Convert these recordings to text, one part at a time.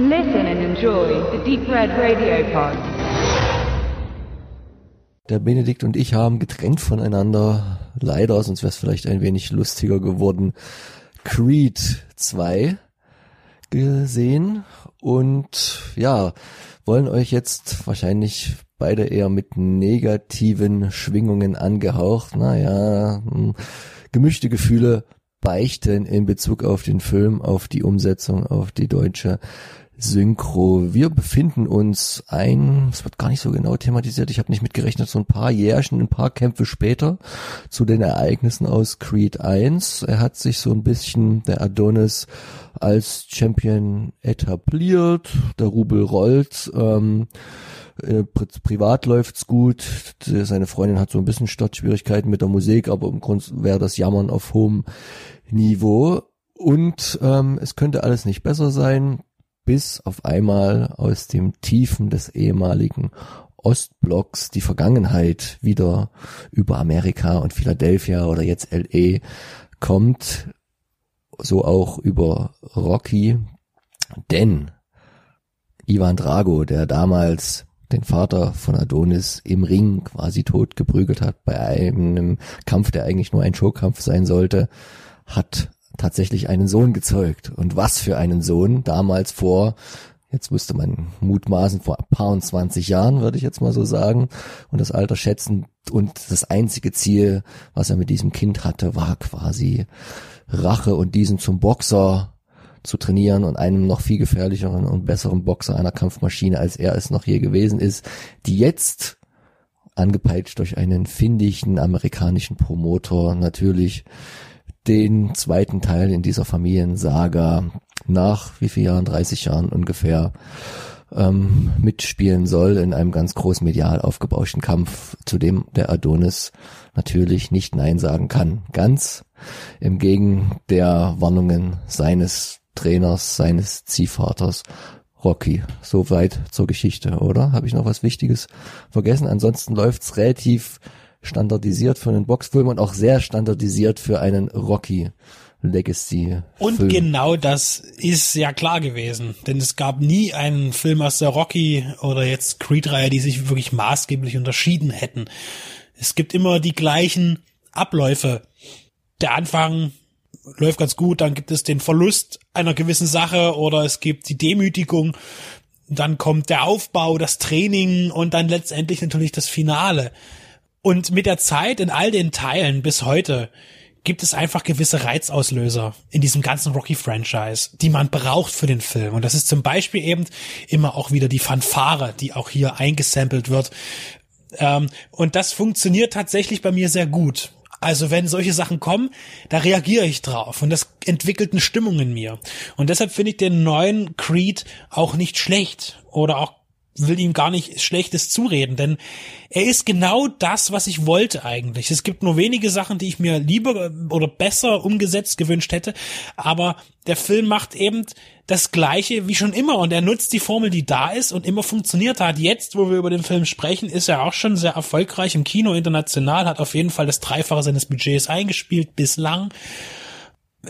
Listen and enjoy the Deep Red Radio Pod. Der Benedikt und ich haben getrennt voneinander, leider, sonst wäre es vielleicht ein wenig lustiger geworden, Creed 2 gesehen. Und ja, wollen euch jetzt wahrscheinlich beide eher mit negativen Schwingungen angehaucht, naja, hm, gemischte Gefühle beichten in Bezug auf den Film, auf die Umsetzung, auf die deutsche Synchro. Wir befinden uns ein, es wird gar nicht so genau thematisiert, ich habe nicht mitgerechnet, so ein paar Jährchen, ein paar Kämpfe später zu den Ereignissen aus Creed 1. Er hat sich so ein bisschen, der Adonis, als Champion etabliert, der Rubel rollt, ähm, äh, privat läuft's gut, seine Freundin hat so ein bisschen Startschwierigkeiten mit der Musik, aber im Grunde wäre das Jammern auf hohem Niveau. Und ähm, es könnte alles nicht besser sein bis auf einmal aus dem Tiefen des ehemaligen Ostblocks die Vergangenheit wieder über Amerika und Philadelphia oder jetzt LA kommt, so auch über Rocky, denn Ivan Drago, der damals den Vater von Adonis im Ring quasi tot geprügelt hat bei einem Kampf, der eigentlich nur ein Showkampf sein sollte, hat tatsächlich einen Sohn gezeugt. Und was für einen Sohn damals vor, jetzt müsste man mutmaßen, vor ein paar und zwanzig Jahren, würde ich jetzt mal so sagen, und das Alter schätzen. Und das einzige Ziel, was er mit diesem Kind hatte, war quasi Rache und diesen zum Boxer zu trainieren und einem noch viel gefährlicheren und besseren Boxer einer Kampfmaschine, als er es noch je gewesen ist, die jetzt angepeitscht durch einen findigen amerikanischen Promotor natürlich den zweiten Teil in dieser Familiensaga nach wie viel Jahren, 30 Jahren ungefähr, ähm, mitspielen soll in einem ganz groß medial aufgebauschten Kampf, zu dem der Adonis natürlich nicht Nein sagen kann. Ganz im Gegen der Warnungen seines Trainers, seines Ziehvaters Rocky. Soweit zur Geschichte, oder? Habe ich noch was Wichtiges vergessen? Ansonsten läuft's relativ standardisiert für einen Boxfilm und auch sehr standardisiert für einen Rocky Legacy. Und Film. genau das ist ja klar gewesen, denn es gab nie einen Film aus der Rocky oder jetzt Creed-Reihe, die sich wirklich maßgeblich unterschieden hätten. Es gibt immer die gleichen Abläufe. Der Anfang läuft ganz gut, dann gibt es den Verlust einer gewissen Sache oder es gibt die Demütigung, dann kommt der Aufbau, das Training und dann letztendlich natürlich das Finale. Und mit der Zeit in all den Teilen bis heute gibt es einfach gewisse Reizauslöser in diesem ganzen Rocky-Franchise, die man braucht für den Film. Und das ist zum Beispiel eben immer auch wieder die Fanfare, die auch hier eingesampelt wird. Ähm, und das funktioniert tatsächlich bei mir sehr gut. Also wenn solche Sachen kommen, da reagiere ich drauf und das entwickelt eine Stimmung in mir. Und deshalb finde ich den neuen Creed auch nicht schlecht oder auch will ihm gar nicht Schlechtes zureden, denn er ist genau das, was ich wollte eigentlich. Es gibt nur wenige Sachen, die ich mir lieber oder besser umgesetzt gewünscht hätte, aber der Film macht eben das Gleiche wie schon immer und er nutzt die Formel, die da ist und immer funktioniert hat. Jetzt, wo wir über den Film sprechen, ist er auch schon sehr erfolgreich im Kino international, hat auf jeden Fall das Dreifache seines Budgets eingespielt bislang.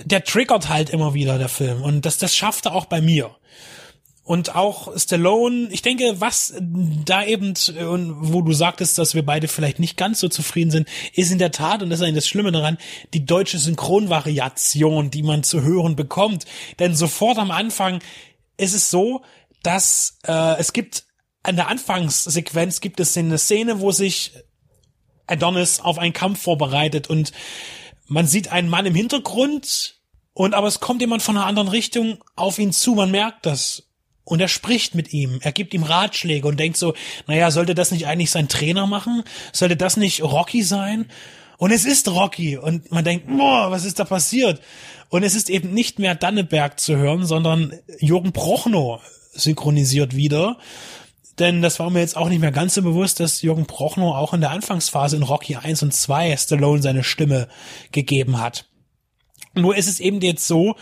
Der triggert halt immer wieder der Film und das, das schafft er auch bei mir. Und auch Stallone, ich denke, was da eben, wo du sagtest, dass wir beide vielleicht nicht ganz so zufrieden sind, ist in der Tat, und das ist eigentlich das Schlimme daran, die deutsche Synchronvariation, die man zu hören bekommt. Denn sofort am Anfang ist es so, dass äh, es gibt an der Anfangssequenz gibt es eine Szene, wo sich Adonis auf einen Kampf vorbereitet und man sieht einen Mann im Hintergrund und aber es kommt jemand von einer anderen Richtung auf ihn zu, man merkt das und er spricht mit ihm, er gibt ihm Ratschläge und denkt so, naja, sollte das nicht eigentlich sein Trainer machen? Sollte das nicht Rocky sein? Und es ist Rocky und man denkt, boah, was ist da passiert? Und es ist eben nicht mehr Danneberg zu hören, sondern Jürgen Prochnow synchronisiert wieder. Denn das war mir jetzt auch nicht mehr ganz so bewusst, dass Jürgen Prochnow auch in der Anfangsphase in Rocky 1 und 2 Stallone seine Stimme gegeben hat. Nur ist es eben jetzt so,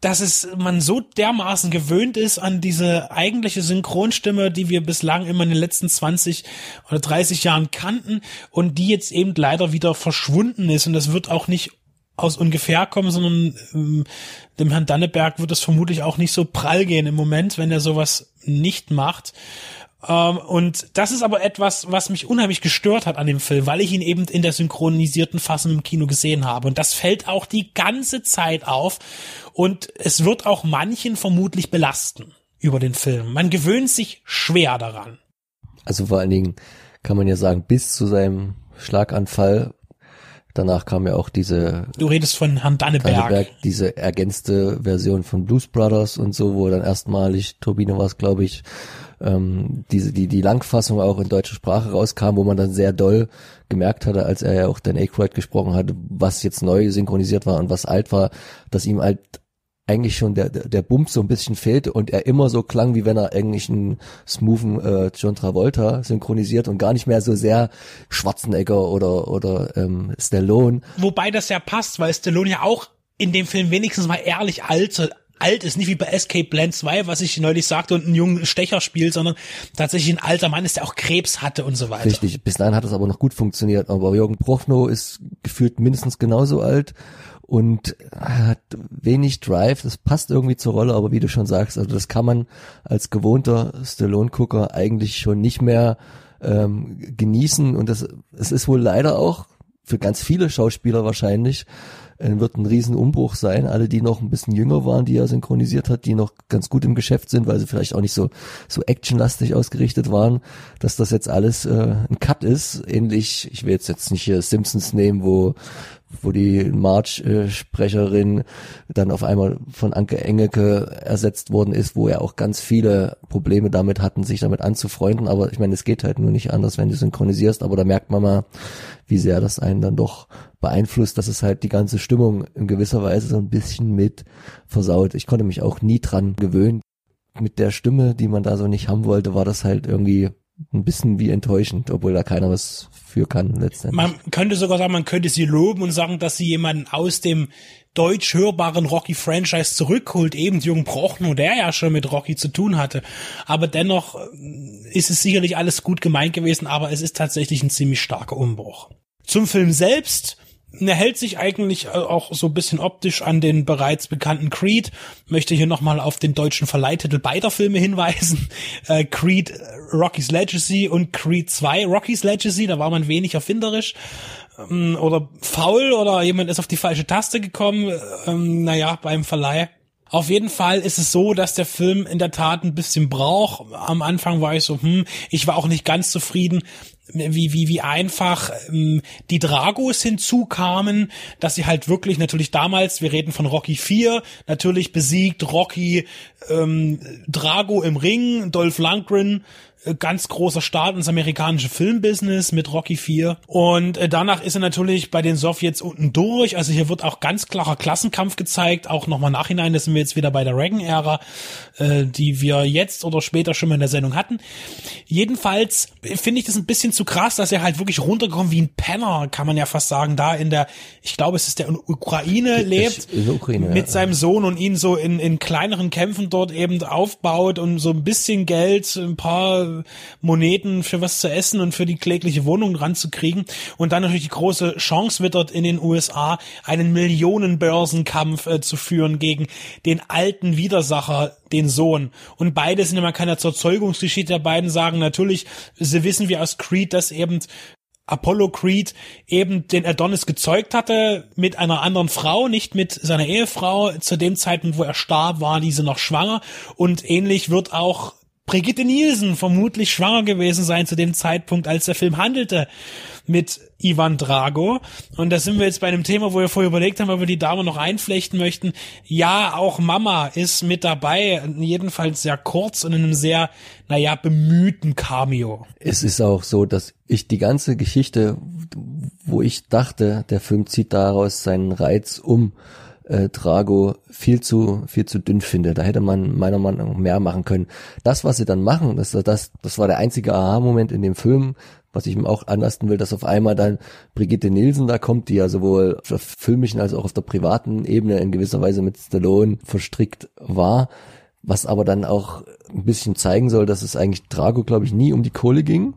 dass es man so dermaßen gewöhnt ist an diese eigentliche Synchronstimme, die wir bislang immer in den letzten 20 oder 30 Jahren kannten und die jetzt eben leider wieder verschwunden ist und das wird auch nicht aus ungefähr kommen, sondern ähm, dem Herrn Danneberg wird es vermutlich auch nicht so prall gehen im Moment, wenn er sowas nicht macht. Ähm, und das ist aber etwas, was mich unheimlich gestört hat an dem Film, weil ich ihn eben in der synchronisierten Fassung im Kino gesehen habe. Und das fällt auch die ganze Zeit auf. Und es wird auch manchen vermutlich belasten über den Film. Man gewöhnt sich schwer daran. Also vor allen Dingen kann man ja sagen, bis zu seinem Schlaganfall Danach kam ja auch diese. Du redest von Herrn Danneberg. Danneberg diese ergänzte Version von Blues Brothers und so, wo dann erstmalig, Turbine war es, glaube ich, ähm, diese, die, die Langfassung auch in deutscher Sprache rauskam, wo man dann sehr doll gemerkt hatte, als er ja auch Dan Aykroyd gesprochen hatte, was jetzt neu synchronisiert war und was alt war, dass ihm halt eigentlich schon der, der, Bump so ein bisschen fehlte und er immer so klang, wie wenn er eigentlich einen smoothen äh, John Travolta synchronisiert und gar nicht mehr so sehr Schwarzenegger oder, oder ähm, Stallone. Wobei das ja passt, weil Stallone ja auch in dem Film wenigstens mal ehrlich alt, alt ist, nicht wie bei Escape Plan 2, was ich neulich sagte und einen jungen Stecher spielt, sondern tatsächlich ein alter Mann ist, der auch Krebs hatte und so weiter. Richtig, bis dahin hat es aber noch gut funktioniert, aber Jürgen Prochnow ist gefühlt mindestens genauso alt und hat wenig Drive. Das passt irgendwie zur Rolle, aber wie du schon sagst, also das kann man als gewohnter Stallone-Gucker eigentlich schon nicht mehr ähm, genießen. Und das, es ist wohl leider auch für ganz viele Schauspieler wahrscheinlich äh, wird ein Riesenumbruch sein. Alle, die noch ein bisschen jünger waren, die er synchronisiert hat, die noch ganz gut im Geschäft sind, weil sie vielleicht auch nicht so, so actionlastig ausgerichtet waren, dass das jetzt alles äh, ein Cut ist. Ähnlich, ich will jetzt, jetzt nicht hier Simpsons nehmen, wo wo die March-Sprecherin dann auf einmal von Anke Engelke ersetzt worden ist, wo ja auch ganz viele Probleme damit hatten, sich damit anzufreunden. Aber ich meine, es geht halt nur nicht anders, wenn du synchronisierst. Aber da merkt man mal, wie sehr das einen dann doch beeinflusst, dass es halt die ganze Stimmung in gewisser Weise so ein bisschen mit versaut. Ich konnte mich auch nie dran gewöhnen. Mit der Stimme, die man da so nicht haben wollte, war das halt irgendwie ein bisschen wie enttäuschend, obwohl da keiner was für kann letztendlich. Man könnte sogar sagen, man könnte sie loben und sagen, dass sie jemanden aus dem deutsch hörbaren Rocky-Franchise zurückholt, eben Jürgen Prochnow, der ja schon mit Rocky zu tun hatte. Aber dennoch äh, ist es sicherlich alles gut gemeint gewesen, aber es ist tatsächlich ein ziemlich starker Umbruch. Zum Film selbst er hält sich eigentlich äh, auch so ein bisschen optisch an den bereits bekannten Creed. Möchte hier nochmal auf den deutschen Verleihtitel beider Filme hinweisen. Äh, Creed äh, Rocky's Legacy und Creed 2 Rocky's Legacy. Da war man wenig erfinderisch ähm, oder faul oder jemand ist auf die falsche Taste gekommen. Ähm, naja, beim Verleih. Auf jeden Fall ist es so, dass der Film in der Tat ein bisschen braucht. Am Anfang war ich so, hm, ich war auch nicht ganz zufrieden, wie, wie, wie einfach ähm, die Dragos hinzukamen, dass sie halt wirklich natürlich damals, wir reden von Rocky 4, natürlich besiegt Rocky ähm, Drago im Ring, Dolph Lundgren ganz großer Start ins amerikanische Filmbusiness mit Rocky 4. Und äh, danach ist er natürlich bei den Sowjets unten durch. Also hier wird auch ganz klarer Klassenkampf gezeigt. Auch nochmal nachhinein, da sind wir jetzt wieder bei der Reagan-Ära, äh, die wir jetzt oder später schon mal in der Sendung hatten. Jedenfalls finde ich das ein bisschen zu krass, dass er halt wirklich runtergekommen wie ein Penner, kann man ja fast sagen, da in der, ich glaube, es ist der Ukraine lebt, Ukraine, mit ja. seinem Sohn und ihn so in, in kleineren Kämpfen dort eben aufbaut und so ein bisschen Geld, ein paar Moneten für was zu essen und für die klägliche Wohnung ranzukriegen. Und dann natürlich die große Chance wittert in den USA, einen Millionenbörsenkampf äh, zu führen gegen den alten Widersacher, den Sohn. Und beide sind immer keine Zerzeugungsgeschichte der beiden sagen natürlich, sie wissen wir aus Creed, dass eben Apollo Creed eben den Adonis gezeugt hatte mit einer anderen Frau, nicht mit seiner Ehefrau. Zu dem Zeitpunkt, wo er starb, war diese noch schwanger. Und ähnlich wird auch Brigitte Nielsen vermutlich schwanger gewesen sein zu dem Zeitpunkt, als der Film handelte mit Ivan Drago. Und da sind wir jetzt bei einem Thema, wo wir vorher überlegt haben, ob wir die Dame noch einflechten möchten. Ja, auch Mama ist mit dabei, jedenfalls sehr kurz und in einem sehr, naja, bemühten Cameo. Es ist auch so, dass ich die ganze Geschichte, wo ich dachte, der Film zieht daraus seinen Reiz um, äh, Drago viel zu viel zu dünn finde. Da hätte man meiner Meinung nach mehr machen können. Das, was sie dann machen, das, das, das war der einzige Aha-Moment in dem Film, was ich ihm auch anlasten will, dass auf einmal dann Brigitte Nielsen da kommt, die ja sowohl auf der filmischen als auch auf der privaten Ebene in gewisser Weise mit Stallone verstrickt war, was aber dann auch ein bisschen zeigen soll, dass es eigentlich Drago, glaube ich, nie um die Kohle ging,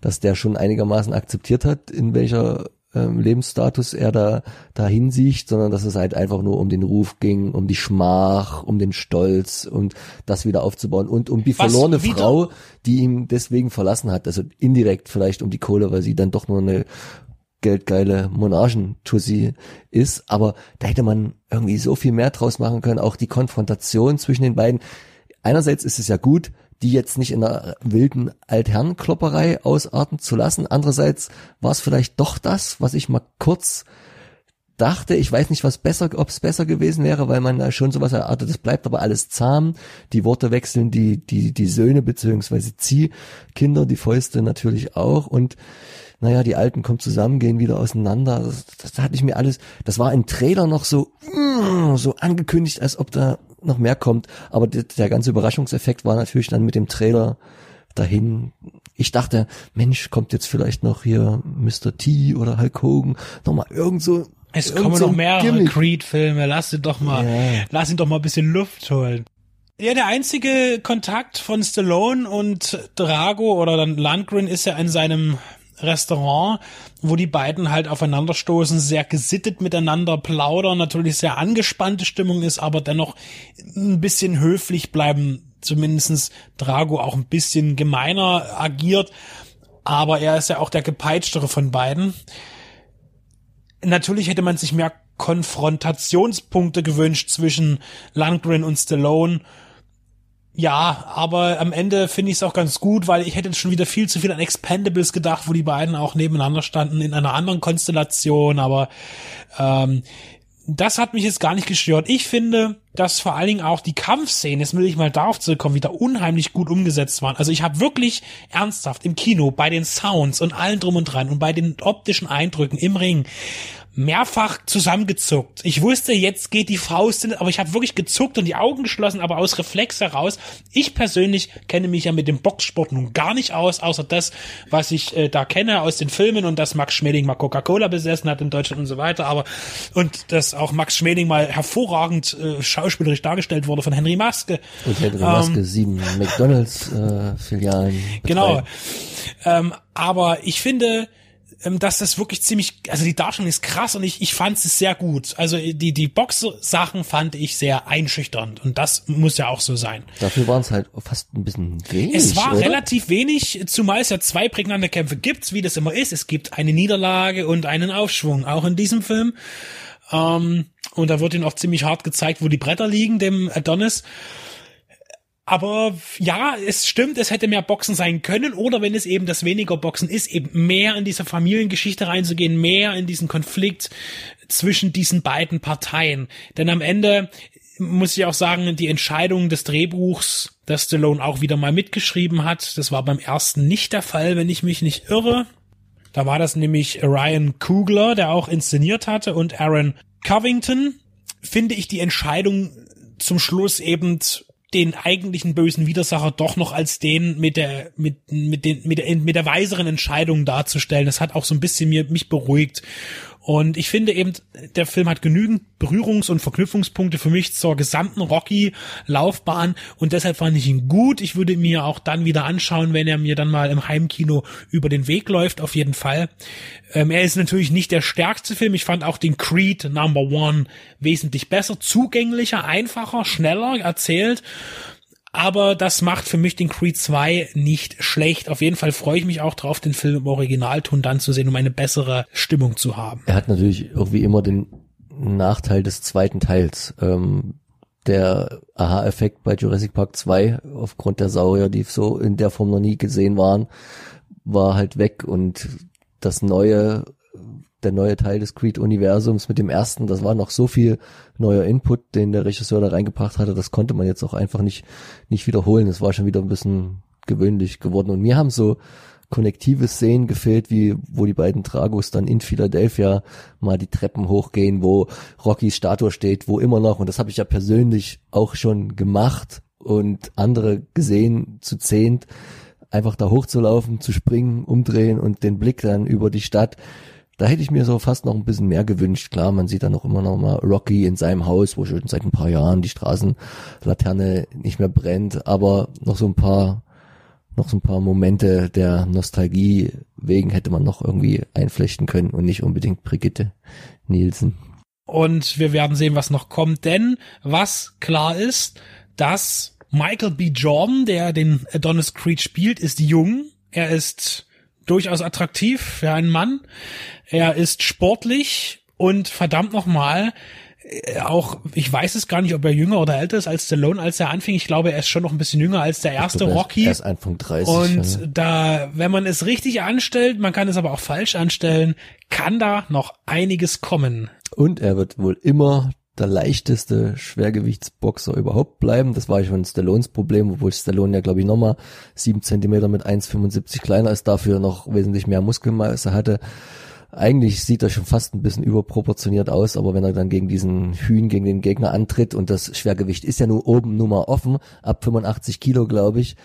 dass der schon einigermaßen akzeptiert hat, in welcher ähm, Lebensstatus er da dahin sieht, sondern dass es halt einfach nur um den Ruf ging, um die Schmach, um den Stolz und das wieder aufzubauen und um die Was verlorene wieder- Frau, die ihn deswegen verlassen hat. Also indirekt vielleicht um die Kohle, weil sie dann doch nur eine geldgeile Monarchentussi ist, aber da hätte man irgendwie so viel mehr draus machen können, auch die Konfrontation zwischen den beiden. Einerseits ist es ja gut, die jetzt nicht in einer wilden Altherrenklopperei ausarten zu lassen. Andererseits war es vielleicht doch das, was ich mal kurz dachte. Ich weiß nicht, was besser, ob es besser gewesen wäre, weil man da schon sowas erwartet. Es bleibt aber alles zahm. Die Worte wechseln die, die, die Söhne beziehungsweise Ziehkinder, die Fäuste natürlich auch und naja, die Alten kommen zusammen, gehen wieder auseinander. Das, das hatte ich mir alles, das war im Trailer noch so, mm, so angekündigt, als ob da noch mehr kommt. Aber der, der ganze Überraschungseffekt war natürlich dann mit dem Trailer dahin. Ich dachte, Mensch, kommt jetzt vielleicht noch hier Mr. T oder Hulk Hogan, nochmal irgend so. Es kommen so noch mehrere. Creed-Filme. Lass ihn doch mal, Ja. lass ihn doch mal ein bisschen Luft holen. Ja, der einzige Kontakt von Stallone und Drago oder dann Landgren ist ja in seinem Restaurant, wo die beiden halt aufeinanderstoßen, sehr gesittet miteinander plaudern, natürlich sehr angespannte Stimmung ist, aber dennoch ein bisschen höflich bleiben, zumindestens Drago auch ein bisschen gemeiner agiert, aber er ist ja auch der gepeitschtere von beiden. Natürlich hätte man sich mehr Konfrontationspunkte gewünscht zwischen Landgren und Stallone. Ja, aber am Ende finde ich es auch ganz gut, weil ich hätte schon wieder viel zu viel an Expendables gedacht, wo die beiden auch nebeneinander standen in einer anderen Konstellation, aber ähm, das hat mich jetzt gar nicht gestört. Ich finde, dass vor allen Dingen auch die Kampfszenen, jetzt will ich mal darauf zurückkommen, wieder unheimlich gut umgesetzt waren. Also ich habe wirklich ernsthaft im Kino bei den Sounds und allen drum und dran und bei den optischen Eindrücken im Ring mehrfach zusammengezuckt. Ich wusste, jetzt geht die Faust, in, aber ich habe wirklich gezuckt und die Augen geschlossen, aber aus Reflex heraus. Ich persönlich kenne mich ja mit dem Boxsport nun gar nicht aus, außer das, was ich äh, da kenne aus den Filmen und dass Max Schmeling mal Coca-Cola besessen hat in Deutschland und so weiter, aber und dass auch Max Schmeling mal hervorragend äh, schauspielerisch dargestellt wurde von Henry Maske. Und Henry Maske sieben McDonalds äh, Filialen. Genau. Ähm, aber ich finde, ähm, dass das wirklich ziemlich, also die Darstellung ist krass und ich, ich fand es sehr gut. Also die, die Box-Sachen fand ich sehr einschüchternd und das muss ja auch so sein. Dafür waren es halt fast ein bisschen wenig. Es war oder? relativ wenig, zumal es ja zwei prägnante Kämpfe gibt, wie das immer ist. Es gibt eine Niederlage und einen Aufschwung, auch in diesem Film. Ähm, und da wird ihnen auch ziemlich hart gezeigt, wo die Bretter liegen, dem Adonis. Aber ja, es stimmt, es hätte mehr Boxen sein können oder wenn es eben das weniger Boxen ist, eben mehr in diese Familiengeschichte reinzugehen, mehr in diesen Konflikt zwischen diesen beiden Parteien. Denn am Ende muss ich auch sagen, die Entscheidung des Drehbuchs, das Stallone auch wieder mal mitgeschrieben hat, das war beim ersten nicht der Fall, wenn ich mich nicht irre. Da war das nämlich Ryan Coogler, der auch inszeniert hatte, und Aaron Covington. Finde ich die Entscheidung zum Schluss eben den eigentlichen bösen Widersacher doch noch als den mit der mit mit den mit der mit der weiseren Entscheidung darzustellen. Das hat auch so ein bisschen mir mich beruhigt. Und ich finde eben, der Film hat genügend Berührungs- und Verknüpfungspunkte für mich zur gesamten Rocky-Laufbahn und deshalb fand ich ihn gut. Ich würde mir auch dann wieder anschauen, wenn er mir dann mal im Heimkino über den Weg läuft, auf jeden Fall. Ähm, er ist natürlich nicht der stärkste Film. Ich fand auch den Creed Number One wesentlich besser, zugänglicher, einfacher, schneller erzählt. Aber das macht für mich den Creed 2 nicht schlecht. Auf jeden Fall freue ich mich auch drauf, den Film im Originalton dann zu sehen, um eine bessere Stimmung zu haben. Er hat natürlich irgendwie immer den Nachteil des zweiten Teils. Ähm, der Aha-Effekt bei Jurassic Park 2 aufgrund der Saurier, die so in der Form noch nie gesehen waren, war halt weg und das neue, der neue Teil des Creed-Universums mit dem ersten, das war noch so viel neuer Input, den der Regisseur da reingebracht hatte, das konnte man jetzt auch einfach nicht, nicht wiederholen. Das war schon wieder ein bisschen gewöhnlich geworden und mir haben so konnektive Szenen gefehlt, wie wo die beiden Dragos dann in Philadelphia mal die Treppen hochgehen, wo Rockys Statue steht, wo immer noch, und das habe ich ja persönlich auch schon gemacht und andere gesehen zu zehnt, einfach da hochzulaufen, zu springen, umdrehen und den Blick dann über die Stadt. Da hätte ich mir so fast noch ein bisschen mehr gewünscht. Klar, man sieht dann auch immer noch mal Rocky in seinem Haus, wo schon seit ein paar Jahren die Straßenlaterne nicht mehr brennt, aber noch so ein paar noch so ein paar Momente der Nostalgie wegen hätte man noch irgendwie einflechten können und nicht unbedingt Brigitte Nielsen. Und wir werden sehen, was noch kommt, denn was klar ist, dass Michael B. Jordan, der den Adonis Creed spielt, ist jung. Er ist durchaus attraktiv für einen Mann. Er ist sportlich und verdammt nochmal, äh, auch, ich weiß es gar nicht, ob er jünger oder älter ist als Stallone, als er anfing. Ich glaube, er ist schon noch ein bisschen jünger als der erste glaube, Rocky. Er ist Anfang 30. Und ja. da, wenn man es richtig anstellt, man kann es aber auch falsch anstellen, kann da noch einiges kommen. Und er wird wohl immer der leichteste Schwergewichtsboxer überhaupt bleiben. Das war schon Stallones Problem, obwohl Stallone ja, glaube ich, nochmal sieben Zentimeter mit 1,75 kleiner ist, dafür noch wesentlich mehr Muskelmasse hatte. Eigentlich sieht er schon fast ein bisschen überproportioniert aus, aber wenn er dann gegen diesen Hühn, gegen den Gegner antritt und das Schwergewicht ist ja nur oben nur mal offen, ab 85 Kilo, glaube ich.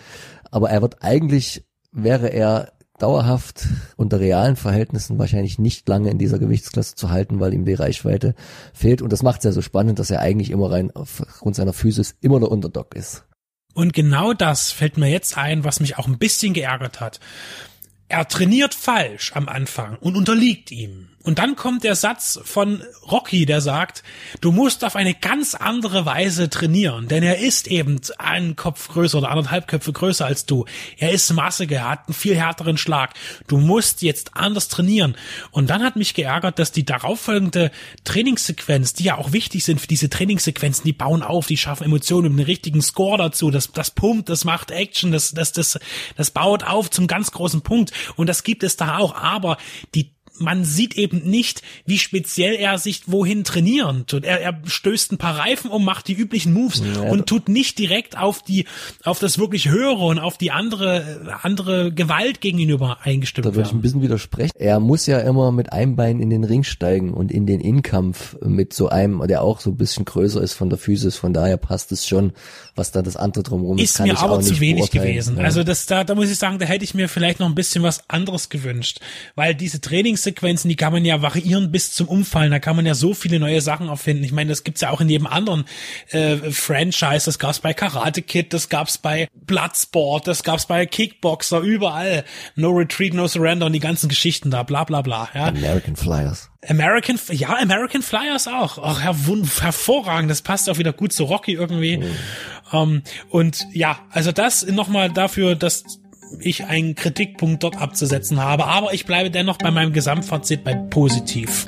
Aber er wird eigentlich, wäre er dauerhaft unter realen Verhältnissen wahrscheinlich nicht lange in dieser Gewichtsklasse zu halten, weil ihm die Reichweite fehlt. Und das macht es ja so spannend, dass er eigentlich immer rein aufgrund seiner Physis immer der Underdog ist. Und genau das fällt mir jetzt ein, was mich auch ein bisschen geärgert hat. Er trainiert falsch am Anfang und unterliegt ihm. Und dann kommt der Satz von Rocky, der sagt, du musst auf eine ganz andere Weise trainieren, denn er ist eben einen Kopf größer oder anderthalb Köpfe größer als du. Er ist massiger, er hat einen viel härteren Schlag. Du musst jetzt anders trainieren. Und dann hat mich geärgert, dass die darauffolgende Trainingssequenz, die ja auch wichtig sind für diese Trainingssequenzen, die bauen auf, die schaffen Emotionen, einen richtigen Score dazu, das, das pumpt, das macht Action, das, das, das, das baut auf zum ganz großen Punkt. Und das gibt es da auch. Aber die man sieht eben nicht, wie speziell er sich wohin trainieren tut. Er, er stößt ein paar Reifen um, macht die üblichen Moves Ja, und tut nicht direkt auf die, auf das wirklich Höhere und auf die andere, andere Gewalt gegenüber eingestimmt Da würde ich ein bisschen widersprechen. Er muss ja immer mit einem Bein in den Ring steigen und in den Innenkampf mit so einem, der auch so ein bisschen größer ist von der Physis. Von daher passt es schon, was da das andere drumherum ist. Ist mir aber zu wenig gewesen. Ja. Also das da, da muss ich sagen, da hätte ich mir vielleicht noch ein bisschen was anderes gewünscht, weil diese Trainingssequenzen, die kann man ja variieren bis zum Umfallen. Da kann man ja so viele neue Sachen auffinden. Ich meine, das gibt's ja auch in jedem anderen äh, Franchise. Das gab's bei Karate Kid, das gab's bei Bloodsport, das gab's bei Kickboxer, überall. No Retreat, No Surrender und die ganzen Geschichten da, bla bla bla. Ja. American Flyers. American, ja, American Flyers auch. Ach, her hervorragend. Das passt auch wieder gut zu Rocky irgendwie. Ähm, und ja, also das nochmal dafür, dass ich einen Kritikpunkt dort abzusetzen habe. Aber ich bleibe dennoch bei meinem Gesamtfazit bei positiv.